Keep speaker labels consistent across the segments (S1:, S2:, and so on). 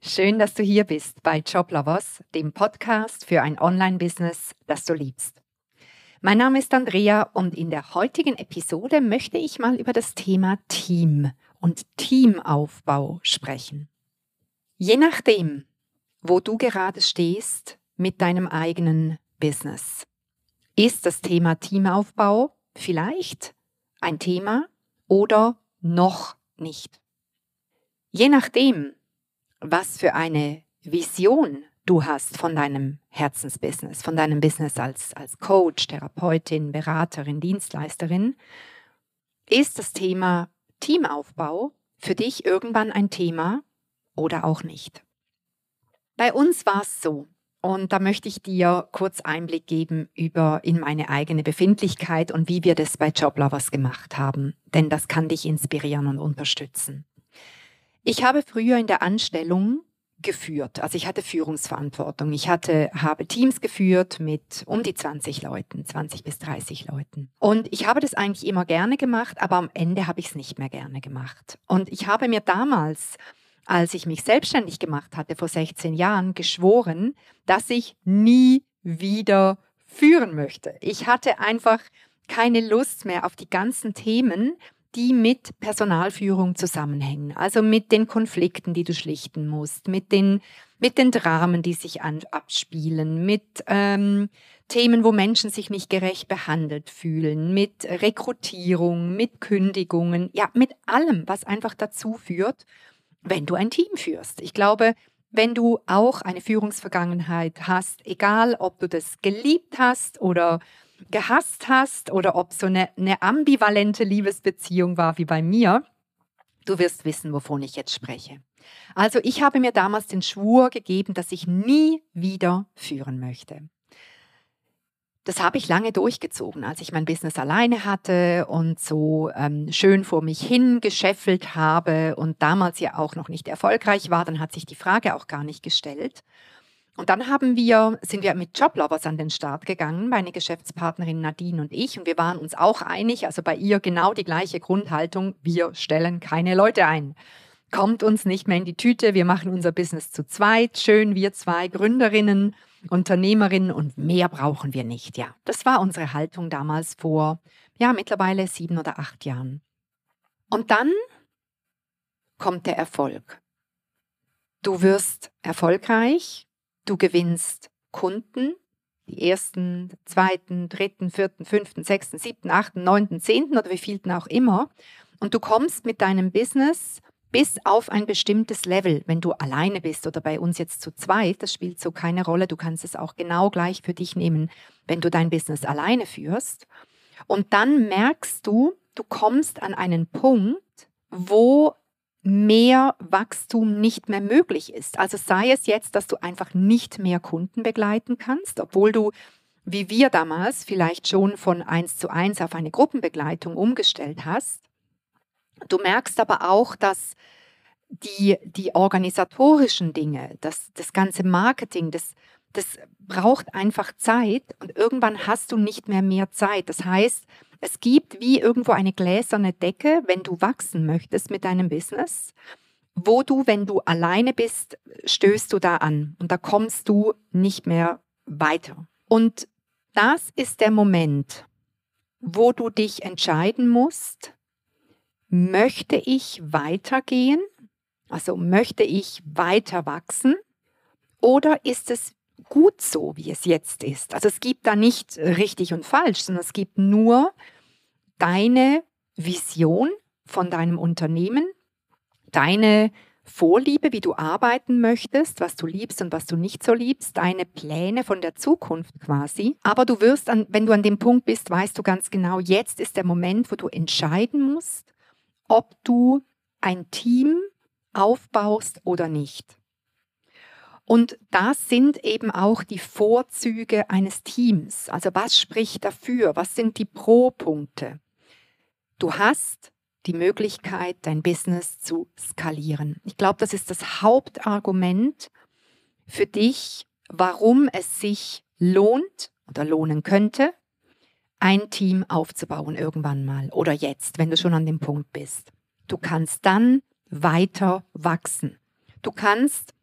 S1: Schön, dass du hier bist bei Joblovers, dem Podcast für ein Online-Business, das du liebst. Mein Name ist Andrea und in der heutigen Episode möchte ich mal über das Thema Team und Teamaufbau sprechen. Je nachdem, wo du gerade stehst mit deinem eigenen Business, ist das Thema Teamaufbau vielleicht ein Thema oder noch nicht. Je nachdem, was für eine Vision du hast von deinem Herzensbusiness, von deinem Business als, als Coach, Therapeutin, Beraterin, Dienstleisterin, ist das Thema Teamaufbau für dich irgendwann ein Thema oder auch nicht. Bei uns war es so, und da möchte ich dir kurz Einblick geben über in meine eigene Befindlichkeit und wie wir das bei Joblovers gemacht haben, denn das kann dich inspirieren und unterstützen. Ich habe früher in der Anstellung geführt. Also ich hatte Führungsverantwortung. Ich hatte, habe Teams geführt mit um die 20 Leuten, 20 bis 30 Leuten. Und ich habe das eigentlich immer gerne gemacht, aber am Ende habe ich es nicht mehr gerne gemacht. Und ich habe mir damals, als ich mich selbstständig gemacht hatte, vor 16 Jahren, geschworen, dass ich nie wieder führen möchte. Ich hatte einfach keine Lust mehr auf die ganzen Themen, die mit Personalführung zusammenhängen. Also mit den Konflikten, die du schlichten musst, mit den, mit den Dramen, die sich an, abspielen, mit ähm, Themen, wo Menschen sich nicht gerecht behandelt fühlen, mit Rekrutierung, mit Kündigungen, ja, mit allem, was einfach dazu führt, wenn du ein Team führst. Ich glaube, wenn du auch eine Führungsvergangenheit hast, egal ob du das geliebt hast oder gehasst hast oder ob so eine, eine ambivalente Liebesbeziehung war wie bei mir, du wirst wissen, wovon ich jetzt spreche. Also ich habe mir damals den Schwur gegeben, dass ich nie wieder führen möchte. Das habe ich lange durchgezogen, als ich mein Business alleine hatte und so ähm, schön vor mich hin gescheffelt habe und damals ja auch noch nicht erfolgreich war, dann hat sich die Frage auch gar nicht gestellt. Und dann haben wir, sind wir mit Joblovers an den Start gegangen, meine Geschäftspartnerin Nadine und ich. Und wir waren uns auch einig, also bei ihr genau die gleiche Grundhaltung, wir stellen keine Leute ein. Kommt uns nicht mehr in die Tüte, wir machen unser Business zu zweit, schön wir zwei Gründerinnen, Unternehmerinnen und mehr brauchen wir nicht, ja. Das war unsere Haltung damals vor, ja, mittlerweile sieben oder acht Jahren. Und dann kommt der Erfolg. Du wirst erfolgreich, Du gewinnst Kunden, die ersten, zweiten, dritten, vierten, fünften, sechsten, siebten, achten, neunten, zehnten oder wie vielten auch immer. Und du kommst mit deinem Business bis auf ein bestimmtes Level, wenn du alleine bist oder bei uns jetzt zu zweit, das spielt so keine Rolle. Du kannst es auch genau gleich für dich nehmen, wenn du dein Business alleine führst. Und dann merkst du, du kommst an einen Punkt, wo mehr Wachstum nicht mehr möglich ist. Also sei es jetzt, dass du einfach nicht mehr Kunden begleiten kannst, obwohl du, wie wir damals, vielleicht schon von eins zu eins auf eine Gruppenbegleitung umgestellt hast. Du merkst aber auch, dass die, die organisatorischen Dinge, das, das ganze Marketing, das, das braucht einfach Zeit und irgendwann hast du nicht mehr mehr Zeit. Das heißt, es gibt wie irgendwo eine gläserne Decke, wenn du wachsen möchtest mit deinem Business, wo du, wenn du alleine bist, stößt du da an und da kommst du nicht mehr weiter. Und das ist der Moment, wo du dich entscheiden musst, möchte ich weitergehen? Also möchte ich weiter wachsen? Oder ist es gut so, wie es jetzt ist. Also es gibt da nicht richtig und falsch, sondern es gibt nur deine Vision von deinem Unternehmen, deine Vorliebe, wie du arbeiten möchtest, was du liebst und was du nicht so liebst, deine Pläne von der Zukunft quasi. Aber du wirst, an, wenn du an dem Punkt bist, weißt du ganz genau, jetzt ist der Moment, wo du entscheiden musst, ob du ein Team aufbaust oder nicht. Und das sind eben auch die Vorzüge eines Teams. Also was spricht dafür? Was sind die Pro-Punkte? Du hast die Möglichkeit, dein Business zu skalieren. Ich glaube, das ist das Hauptargument für dich, warum es sich lohnt oder lohnen könnte, ein Team aufzubauen irgendwann mal oder jetzt, wenn du schon an dem Punkt bist. Du kannst dann weiter wachsen. Du kannst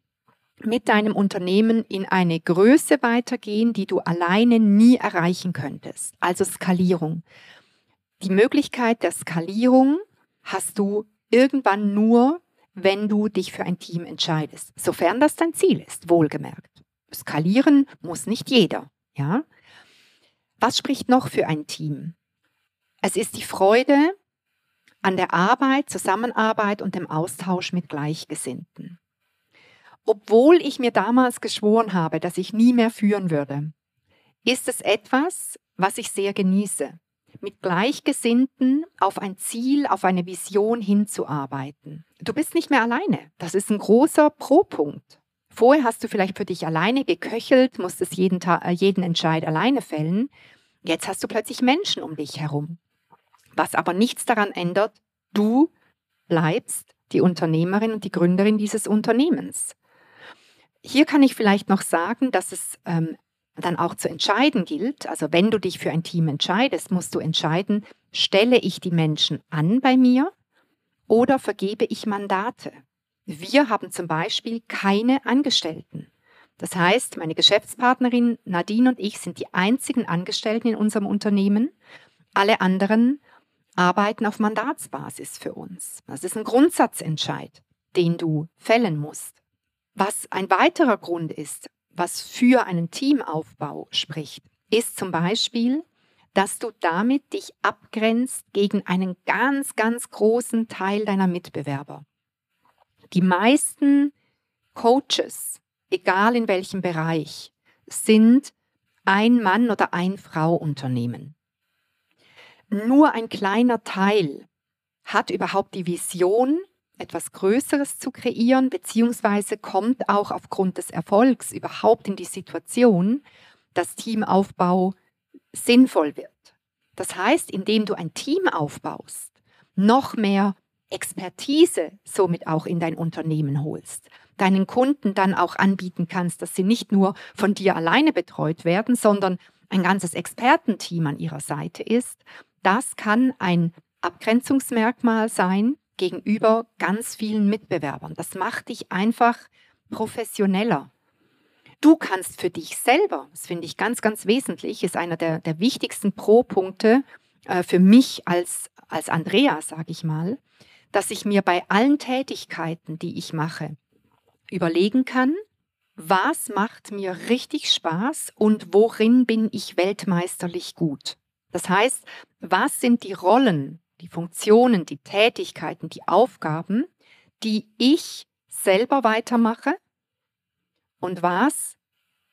S1: mit deinem Unternehmen in eine Größe weitergehen, die du alleine nie erreichen könntest. Also Skalierung. Die Möglichkeit der Skalierung hast du irgendwann nur, wenn du dich für ein Team entscheidest, sofern das dein Ziel ist, wohlgemerkt. Skalieren muss nicht jeder, ja? Was spricht noch für ein Team? Es ist die Freude an der Arbeit, Zusammenarbeit und dem Austausch mit Gleichgesinnten. Obwohl ich mir damals geschworen habe, dass ich nie mehr führen würde, ist es etwas, was ich sehr genieße, mit Gleichgesinnten auf ein Ziel, auf eine Vision hinzuarbeiten. Du bist nicht mehr alleine. Das ist ein großer Pro-Punkt. Vorher hast du vielleicht für dich alleine geköchelt, musstest jeden, äh, jeden Entscheid alleine fällen. Jetzt hast du plötzlich Menschen um dich herum. Was aber nichts daran ändert, du bleibst die Unternehmerin und die Gründerin dieses Unternehmens. Hier kann ich vielleicht noch sagen, dass es ähm, dann auch zu entscheiden gilt. Also wenn du dich für ein Team entscheidest, musst du entscheiden, stelle ich die Menschen an bei mir oder vergebe ich Mandate. Wir haben zum Beispiel keine Angestellten. Das heißt, meine Geschäftspartnerin Nadine und ich sind die einzigen Angestellten in unserem Unternehmen. Alle anderen arbeiten auf Mandatsbasis für uns. Das ist ein Grundsatzentscheid, den du fällen musst. Was ein weiterer Grund ist, was für einen Teamaufbau spricht, ist zum Beispiel, dass du damit dich abgrenzt gegen einen ganz, ganz großen Teil deiner Mitbewerber. Die meisten Coaches, egal in welchem Bereich, sind ein Mann oder ein Frau Unternehmen. Nur ein kleiner Teil hat überhaupt die Vision, etwas Größeres zu kreieren, beziehungsweise kommt auch aufgrund des Erfolgs überhaupt in die Situation, dass Teamaufbau sinnvoll wird. Das heißt, indem du ein Team aufbaust, noch mehr Expertise somit auch in dein Unternehmen holst, deinen Kunden dann auch anbieten kannst, dass sie nicht nur von dir alleine betreut werden, sondern ein ganzes Expertenteam an ihrer Seite ist, das kann ein Abgrenzungsmerkmal sein, gegenüber ganz vielen Mitbewerbern. Das macht dich einfach professioneller. Du kannst für dich selber, das finde ich ganz, ganz wesentlich, ist einer der, der wichtigsten Pro-Punkte äh, für mich als, als Andrea, sage ich mal, dass ich mir bei allen Tätigkeiten, die ich mache, überlegen kann, was macht mir richtig Spaß und worin bin ich weltmeisterlich gut. Das heißt, was sind die Rollen, die Funktionen, die Tätigkeiten, die Aufgaben, die ich selber weitermache und was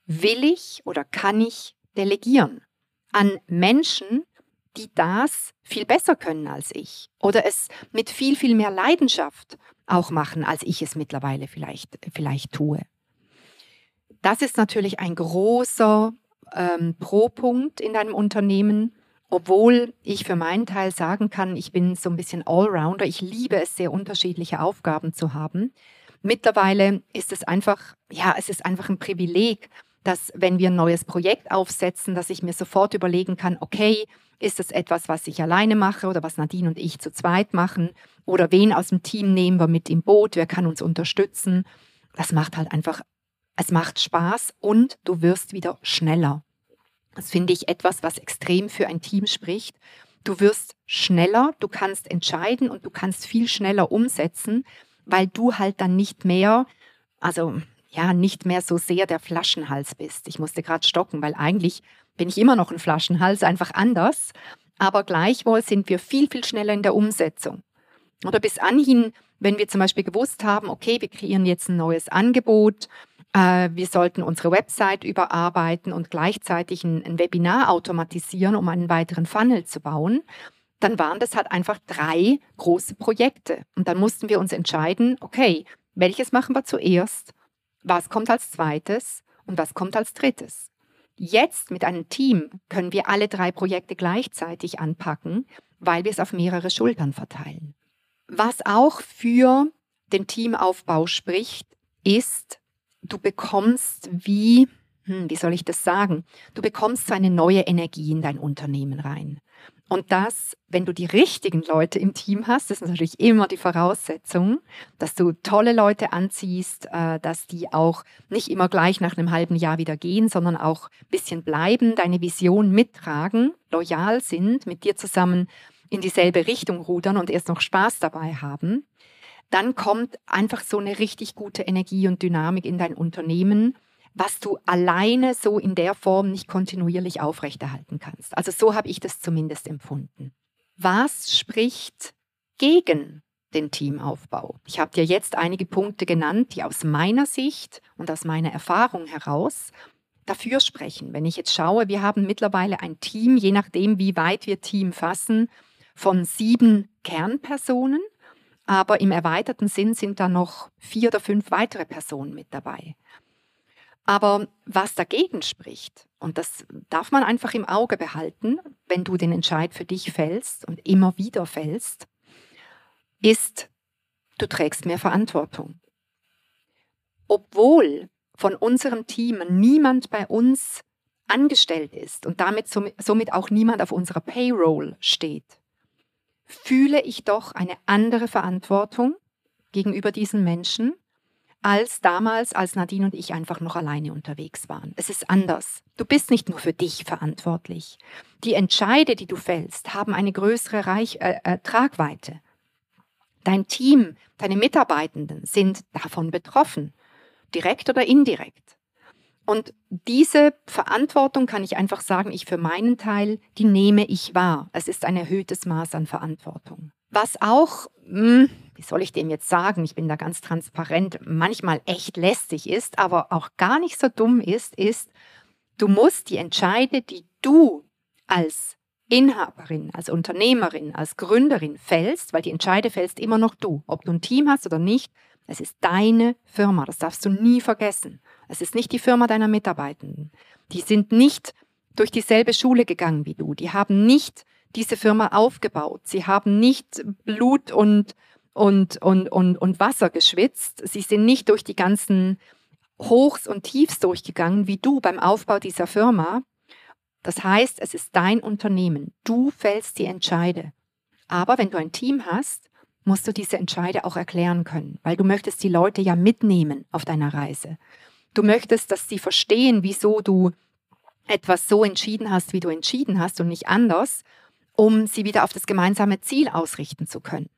S1: will ich oder kann ich delegieren an Menschen, die das viel besser können als ich oder es mit viel, viel mehr Leidenschaft auch machen, als ich es mittlerweile vielleicht, vielleicht tue. Das ist natürlich ein großer ähm, Pro-Punkt in einem Unternehmen, obwohl ich für meinen Teil sagen kann, ich bin so ein bisschen Allrounder. Ich liebe es, sehr unterschiedliche Aufgaben zu haben. Mittlerweile ist es einfach, ja, es ist einfach ein Privileg, dass wenn wir ein neues Projekt aufsetzen, dass ich mir sofort überlegen kann, okay, ist das etwas, was ich alleine mache oder was Nadine und ich zu zweit machen oder wen aus dem Team nehmen wir mit im Boot, wer kann uns unterstützen. Das macht halt einfach, es macht Spaß und du wirst wieder schneller. Das finde ich etwas, was extrem für ein Team spricht. Du wirst schneller, du kannst entscheiden und du kannst viel schneller umsetzen, weil du halt dann nicht mehr, also ja, nicht mehr so sehr der Flaschenhals bist. Ich musste gerade stocken, weil eigentlich bin ich immer noch ein Flaschenhals, einfach anders. Aber gleichwohl sind wir viel, viel schneller in der Umsetzung. Oder bis anhin, wenn wir zum Beispiel gewusst haben, okay, wir kreieren jetzt ein neues Angebot, wir sollten unsere Website überarbeiten und gleichzeitig ein, ein Webinar automatisieren, um einen weiteren Funnel zu bauen. Dann waren das halt einfach drei große Projekte. Und dann mussten wir uns entscheiden, okay, welches machen wir zuerst? Was kommt als zweites? Und was kommt als drittes? Jetzt mit einem Team können wir alle drei Projekte gleichzeitig anpacken, weil wir es auf mehrere Schultern verteilen. Was auch für den Teamaufbau spricht, ist, du bekommst wie, hm, wie soll ich das sagen, du bekommst so eine neue Energie in dein Unternehmen rein. Und das, wenn du die richtigen Leute im Team hast, das ist natürlich immer die Voraussetzung, dass du tolle Leute anziehst, äh, dass die auch nicht immer gleich nach einem halben Jahr wieder gehen, sondern auch ein bisschen bleiben, deine Vision mittragen, loyal sind, mit dir zusammen in dieselbe Richtung rudern und erst noch Spaß dabei haben. Dann kommt einfach so eine richtig gute Energie und Dynamik in dein Unternehmen was du alleine so in der Form nicht kontinuierlich aufrechterhalten kannst. Also so habe ich das zumindest empfunden. Was spricht gegen den Teamaufbau? Ich habe dir jetzt einige Punkte genannt, die aus meiner Sicht und aus meiner Erfahrung heraus dafür sprechen. Wenn ich jetzt schaue, wir haben mittlerweile ein Team, je nachdem, wie weit wir Team fassen, von sieben Kernpersonen, aber im erweiterten Sinn sind da noch vier oder fünf weitere Personen mit dabei. Aber was dagegen spricht, und das darf man einfach im Auge behalten, wenn du den Entscheid für dich fällst und immer wieder fällst, ist, du trägst mehr Verantwortung. Obwohl von unserem Team niemand bei uns angestellt ist und damit somit auch niemand auf unserer Payroll steht, fühle ich doch eine andere Verantwortung gegenüber diesen Menschen als damals, als Nadine und ich einfach noch alleine unterwegs waren. Es ist anders. Du bist nicht nur für dich verantwortlich. Die Entscheide, die du fällst, haben eine größere Reich äh, äh, Tragweite. Dein Team, deine Mitarbeitenden sind davon betroffen, direkt oder indirekt. Und diese Verantwortung kann ich einfach sagen, ich für meinen Teil, die nehme ich wahr. Es ist ein erhöhtes Maß an Verantwortung. Was auch, hm, wie soll ich dem jetzt sagen, ich bin da ganz transparent, manchmal echt lästig ist, aber auch gar nicht so dumm ist, ist, du musst die Entscheide, die du als Inhaberin, als Unternehmerin, als Gründerin fällst, weil die Entscheide fällst immer noch du, ob du ein Team hast oder nicht, es ist deine Firma, das darfst du nie vergessen. Es ist nicht die Firma deiner Mitarbeitenden. Die sind nicht durch dieselbe Schule gegangen wie du. Die haben nicht diese Firma aufgebaut. Sie haben nicht Blut und und, und, und, und Wasser geschwitzt. Sie sind nicht durch die ganzen Hochs und Tiefs durchgegangen wie du beim Aufbau dieser Firma. Das heißt, es ist dein Unternehmen. Du fällst die Entscheide. Aber wenn du ein Team hast, musst du diese Entscheide auch erklären können, weil du möchtest die Leute ja mitnehmen auf deiner Reise. Du möchtest, dass sie verstehen, wieso du etwas so entschieden hast, wie du entschieden hast und nicht anders, um sie wieder auf das gemeinsame Ziel ausrichten zu können.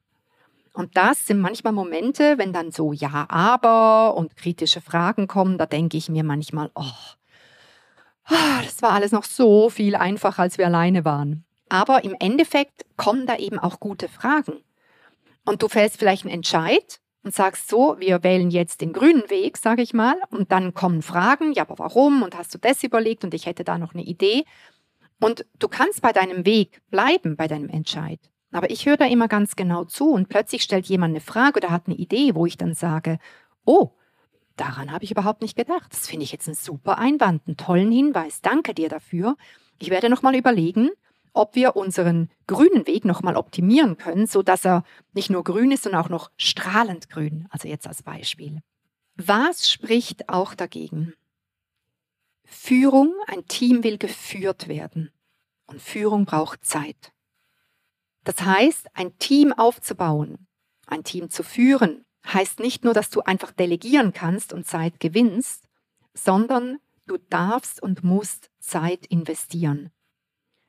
S1: Und das sind manchmal Momente, wenn dann so Ja, aber und kritische Fragen kommen, da denke ich mir manchmal, oh, ah, das war alles noch so viel einfacher, als wir alleine waren. Aber im Endeffekt kommen da eben auch gute Fragen. Und du fällst vielleicht einen Entscheid und sagst so, wir wählen jetzt den grünen Weg, sage ich mal, und dann kommen Fragen, ja, aber warum und hast du das überlegt und ich hätte da noch eine Idee. Und du kannst bei deinem Weg bleiben, bei deinem Entscheid. Aber ich höre da immer ganz genau zu und plötzlich stellt jemand eine Frage oder hat eine Idee, wo ich dann sage, oh, daran habe ich überhaupt nicht gedacht. Das finde ich jetzt einen super Einwand, einen tollen Hinweis. Danke dir dafür. Ich werde nochmal überlegen, ob wir unseren grünen Weg nochmal optimieren können, sodass er nicht nur grün ist, sondern auch noch strahlend grün. Also jetzt als Beispiel. Was spricht auch dagegen? Führung, ein Team will geführt werden. Und Führung braucht Zeit. Das heißt, ein Team aufzubauen, ein Team zu führen, heißt nicht nur, dass du einfach delegieren kannst und Zeit gewinnst, sondern du darfst und musst Zeit investieren.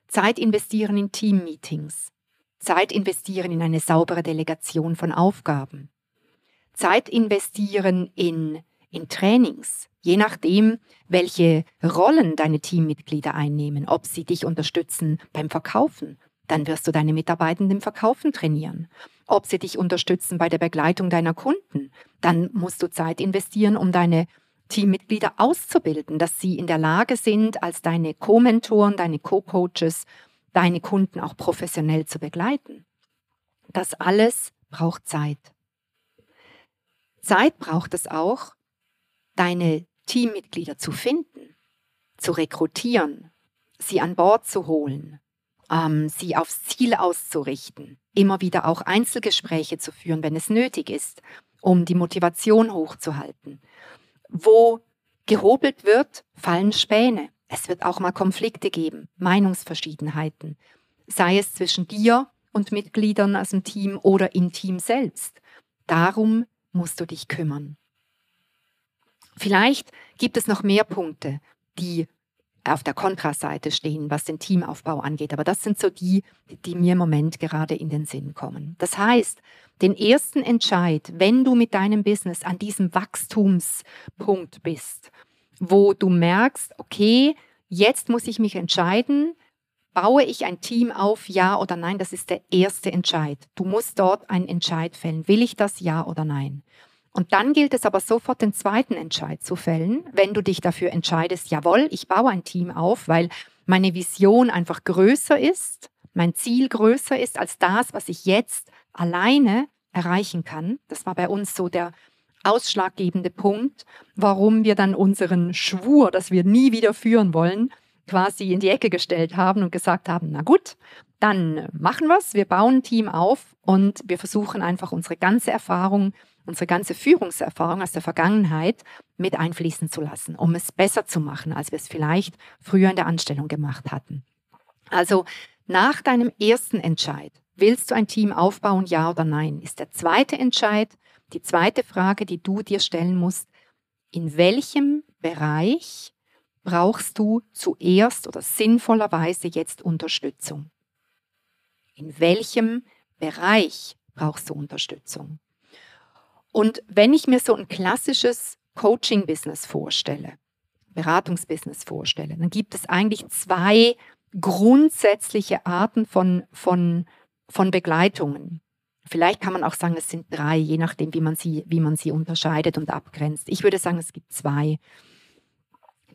S1: Zeit investieren in Teammeetings, Zeit investieren in eine saubere Delegation von Aufgaben, Zeit investieren in, in Trainings, je nachdem, welche Rollen deine Teammitglieder einnehmen, ob sie dich unterstützen beim Verkaufen, dann wirst du deine Mitarbeitenden im Verkaufen trainieren. Ob sie dich unterstützen bei der Begleitung deiner Kunden, dann musst du Zeit investieren, um deine Teammitglieder auszubilden, dass sie in der Lage sind, als deine Co-Mentoren, deine Co-Coaches, deine Kunden auch professionell zu begleiten. Das alles braucht Zeit. Zeit braucht es auch, deine Teammitglieder zu finden, zu rekrutieren, sie an Bord zu holen, ähm, sie aufs Ziel auszurichten, immer wieder auch Einzelgespräche zu führen, wenn es nötig ist, um die Motivation hochzuhalten. Wo gehobelt wird, fallen Späne. Es wird auch mal Konflikte geben, Meinungsverschiedenheiten. sei es zwischen dir und Mitgliedern aus dem Team oder im Team selbst. Darum musst du dich kümmern. Vielleicht gibt es noch mehr Punkte, die auf der Kontraseite stehen, was den Teamaufbau angeht. Aber das sind so die, die mir im Moment gerade in den Sinn kommen. Das heißt, den ersten Entscheid, wenn du mit deinem Business an diesem Wachstumspunkt bist, wo du merkst, okay, jetzt muss ich mich entscheiden, baue ich ein Team auf, ja oder nein, das ist der erste Entscheid. Du musst dort einen Entscheid fällen. Will ich das, ja oder nein? Und dann gilt es aber sofort, den zweiten Entscheid zu fällen, wenn du dich dafür entscheidest, jawohl, ich baue ein Team auf, weil meine Vision einfach größer ist, mein Ziel größer ist als das, was ich jetzt alleine erreichen kann. Das war bei uns so der ausschlaggebende Punkt, warum wir dann unseren Schwur, dass wir nie wieder führen wollen, quasi in die Ecke gestellt haben und gesagt haben, na gut, dann machen wir es, wir bauen ein Team auf und wir versuchen einfach unsere ganze Erfahrung unsere ganze Führungserfahrung aus der Vergangenheit mit einfließen zu lassen, um es besser zu machen, als wir es vielleicht früher in der Anstellung gemacht hatten. Also nach deinem ersten Entscheid, willst du ein Team aufbauen, ja oder nein, ist der zweite Entscheid, die zweite Frage, die du dir stellen musst, in welchem Bereich brauchst du zuerst oder sinnvollerweise jetzt Unterstützung? In welchem Bereich brauchst du Unterstützung? Und wenn ich mir so ein klassisches Coaching-Business vorstelle, Beratungsbusiness vorstelle, dann gibt es eigentlich zwei grundsätzliche Arten von, von, von Begleitungen. Vielleicht kann man auch sagen, es sind drei, je nachdem, wie man, sie, wie man sie unterscheidet und abgrenzt. Ich würde sagen, es gibt zwei.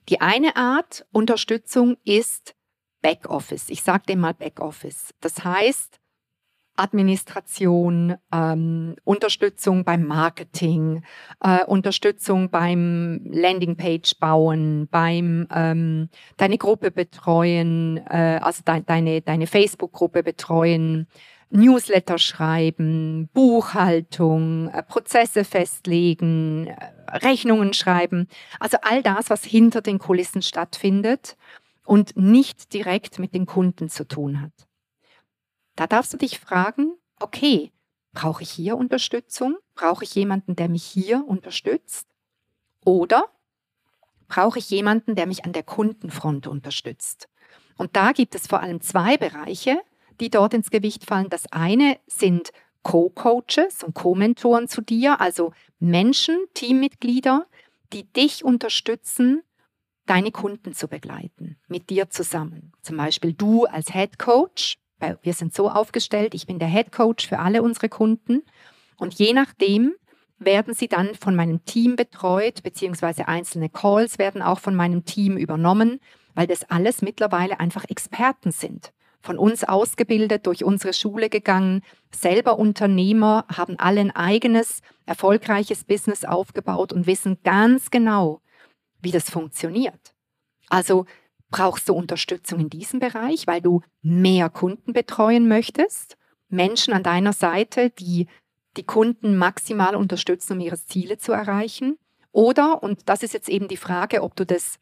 S1: Die eine Art Unterstützung ist Backoffice. Ich sage dem mal Backoffice. Das heißt, Administration, ähm, Unterstützung beim Marketing, äh, Unterstützung beim Landingpage bauen, beim ähm, deine Gruppe betreuen, äh, also de deine, deine Facebook-Gruppe betreuen, Newsletter schreiben, Buchhaltung, äh, Prozesse festlegen, äh, Rechnungen schreiben. Also all das, was hinter den Kulissen stattfindet und nicht direkt mit den Kunden zu tun hat. Da darfst du dich fragen, okay, brauche ich hier Unterstützung? Brauche ich jemanden, der mich hier unterstützt? Oder brauche ich jemanden, der mich an der Kundenfront unterstützt? Und da gibt es vor allem zwei Bereiche, die dort ins Gewicht fallen. Das eine sind Co-Coaches und Co-Mentoren zu dir, also Menschen, Teammitglieder, die dich unterstützen, deine Kunden zu begleiten, mit dir zusammen. Zum Beispiel du als Head Coach wir sind so aufgestellt, ich bin der Head Coach für alle unsere Kunden und je nachdem werden sie dann von meinem Team betreut, beziehungsweise einzelne Calls werden auch von meinem Team übernommen, weil das alles mittlerweile einfach Experten sind. Von uns ausgebildet, durch unsere Schule gegangen, selber Unternehmer, haben alle ein eigenes, erfolgreiches Business aufgebaut und wissen ganz genau, wie das funktioniert. Also Brauchst du Unterstützung in diesem Bereich, weil du mehr Kunden betreuen möchtest? Menschen an deiner Seite, die die Kunden maximal unterstützen, um ihre Ziele zu erreichen? Oder, und das ist jetzt eben die Frage, ob du das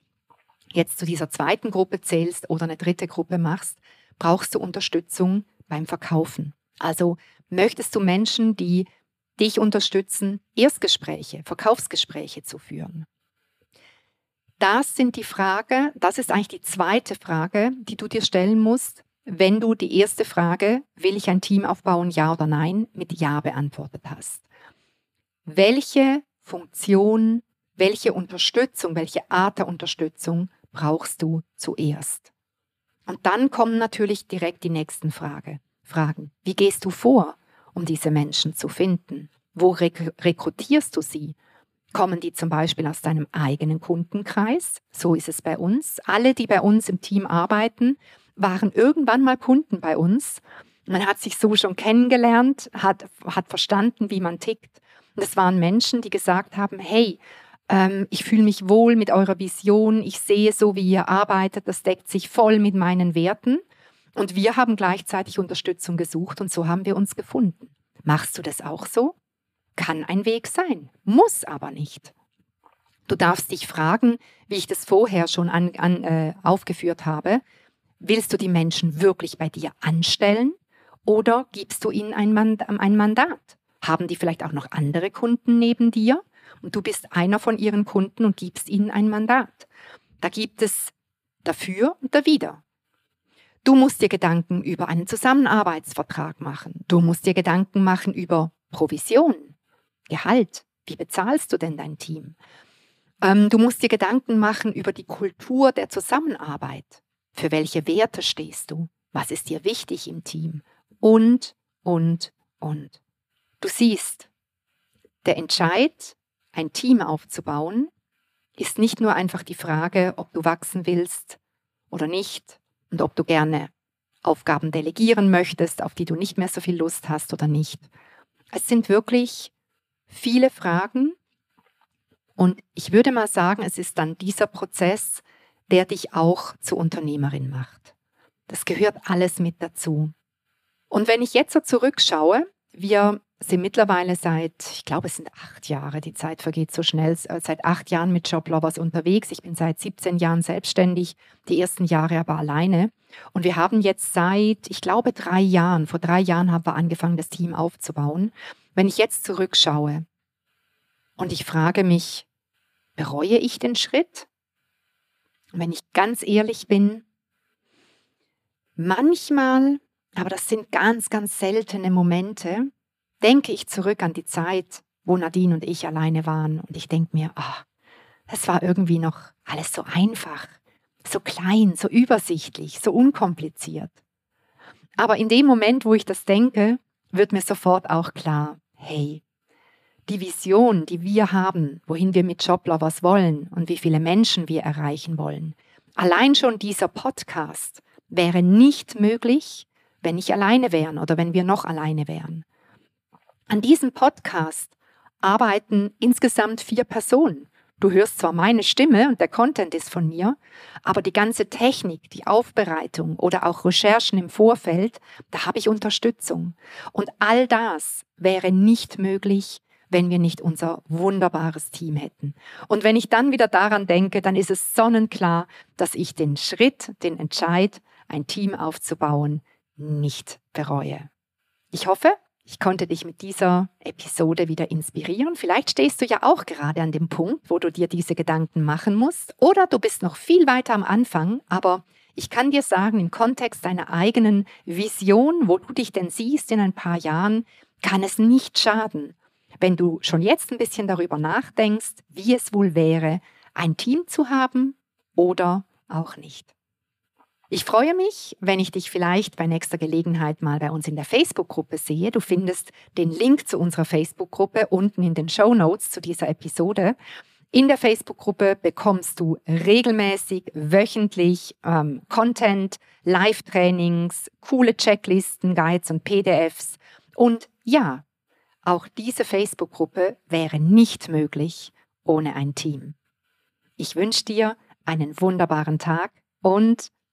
S1: jetzt zu dieser zweiten Gruppe zählst oder eine dritte Gruppe machst, brauchst du Unterstützung beim Verkaufen. Also möchtest du Menschen, die dich unterstützen, Erstgespräche, Verkaufsgespräche zu führen? Das sind die Frage, das ist eigentlich die zweite Frage, die du dir stellen musst, wenn du die erste Frage, will ich ein Team aufbauen, ja oder nein, mit Ja beantwortet hast. Welche Funktion, welche Unterstützung, welche Art der Unterstützung brauchst du zuerst? Und dann kommen natürlich direkt die nächsten Frage, Fragen. Wie gehst du vor, um diese Menschen zu finden? Wo rekrutierst du sie? Kommen die zum Beispiel aus deinem eigenen Kundenkreis? So ist es bei uns. Alle, die bei uns im Team arbeiten, waren irgendwann mal Kunden bei uns. Man hat sich so schon kennengelernt, hat, hat verstanden, wie man tickt. Und es waren Menschen, die gesagt haben, hey, ähm, ich fühle mich wohl mit eurer Vision, ich sehe so, wie ihr arbeitet, das deckt sich voll mit meinen Werten. Und wir haben gleichzeitig Unterstützung gesucht und so haben wir uns gefunden. Machst du das auch so? Kann ein Weg sein, muss aber nicht. Du darfst dich fragen, wie ich das vorher schon an, an, äh, aufgeführt habe, Willst du die Menschen wirklich bei dir anstellen oder gibst du ihnen ein, Mand ein Mandat? Haben die vielleicht auch noch andere Kunden neben dir und du bist einer von ihren Kunden und gibst ihnen ein Mandat? Da gibt es dafür und dawider. Du musst dir Gedanken über einen Zusammenarbeitsvertrag machen. Du musst dir Gedanken machen über Provision, Gehalt. Wie bezahlst du denn dein Team? Ähm, du musst dir Gedanken machen über die Kultur der Zusammenarbeit. Für welche Werte stehst du? Was ist dir wichtig im Team? Und, und, und. Du siehst, der Entscheid, ein Team aufzubauen, ist nicht nur einfach die Frage, ob du wachsen willst oder nicht und ob du gerne Aufgaben delegieren möchtest, auf die du nicht mehr so viel Lust hast oder nicht. Es sind wirklich viele Fragen und ich würde mal sagen, es ist dann dieser Prozess, der dich auch zur Unternehmerin macht. Das gehört alles mit dazu. Und wenn ich jetzt so zurückschaue, wir sind mittlerweile seit, ich glaube, es sind acht Jahre, die Zeit vergeht so schnell, äh, seit acht Jahren mit Joblovers unterwegs. Ich bin seit 17 Jahren selbstständig, die ersten Jahre aber alleine. Und wir haben jetzt seit, ich glaube, drei Jahren, vor drei Jahren haben wir angefangen, das Team aufzubauen. Wenn ich jetzt zurückschaue und ich frage mich, bereue ich den Schritt? Wenn ich ganz ehrlich bin, manchmal, aber das sind ganz, ganz seltene Momente, denke ich zurück an die Zeit, wo Nadine und ich alleine waren und ich denke mir, ah, das war irgendwie noch alles so einfach, so klein, so übersichtlich, so unkompliziert. Aber in dem Moment, wo ich das denke, wird mir sofort auch klar, hey, die Vision, die wir haben, wohin wir mit Joblovers wollen und wie viele Menschen wir erreichen wollen, allein schon dieser Podcast wäre nicht möglich, wenn ich alleine wären oder wenn wir noch alleine wären. An diesem Podcast arbeiten insgesamt vier Personen. Du hörst zwar meine Stimme und der Content ist von mir, aber die ganze Technik, die Aufbereitung oder auch Recherchen im Vorfeld, da habe ich Unterstützung. Und all das wäre nicht möglich, wenn wir nicht unser wunderbares Team hätten. Und wenn ich dann wieder daran denke, dann ist es sonnenklar, dass ich den Schritt, den Entscheid, ein Team aufzubauen, nicht bereue. Ich hoffe, ich konnte dich mit dieser Episode wieder inspirieren. Vielleicht stehst du ja auch gerade an dem Punkt, wo du dir diese Gedanken machen musst. Oder du bist noch viel weiter am Anfang, aber ich kann dir sagen, im Kontext deiner eigenen Vision, wo du dich denn siehst in ein paar Jahren, kann es nicht schaden, wenn du schon jetzt ein bisschen darüber nachdenkst, wie es wohl wäre, ein Team zu haben oder auch nicht. Ich freue mich, wenn ich dich vielleicht bei nächster Gelegenheit mal bei uns in der Facebook-Gruppe sehe. Du findest den Link zu unserer Facebook-Gruppe unten in den Show Notes zu dieser Episode. In der Facebook-Gruppe bekommst du regelmäßig, wöchentlich ähm, Content, Live-Trainings, coole Checklisten, Guides und PDFs. Und ja, auch diese Facebook-Gruppe wäre nicht möglich ohne ein Team. Ich wünsche dir einen wunderbaren Tag und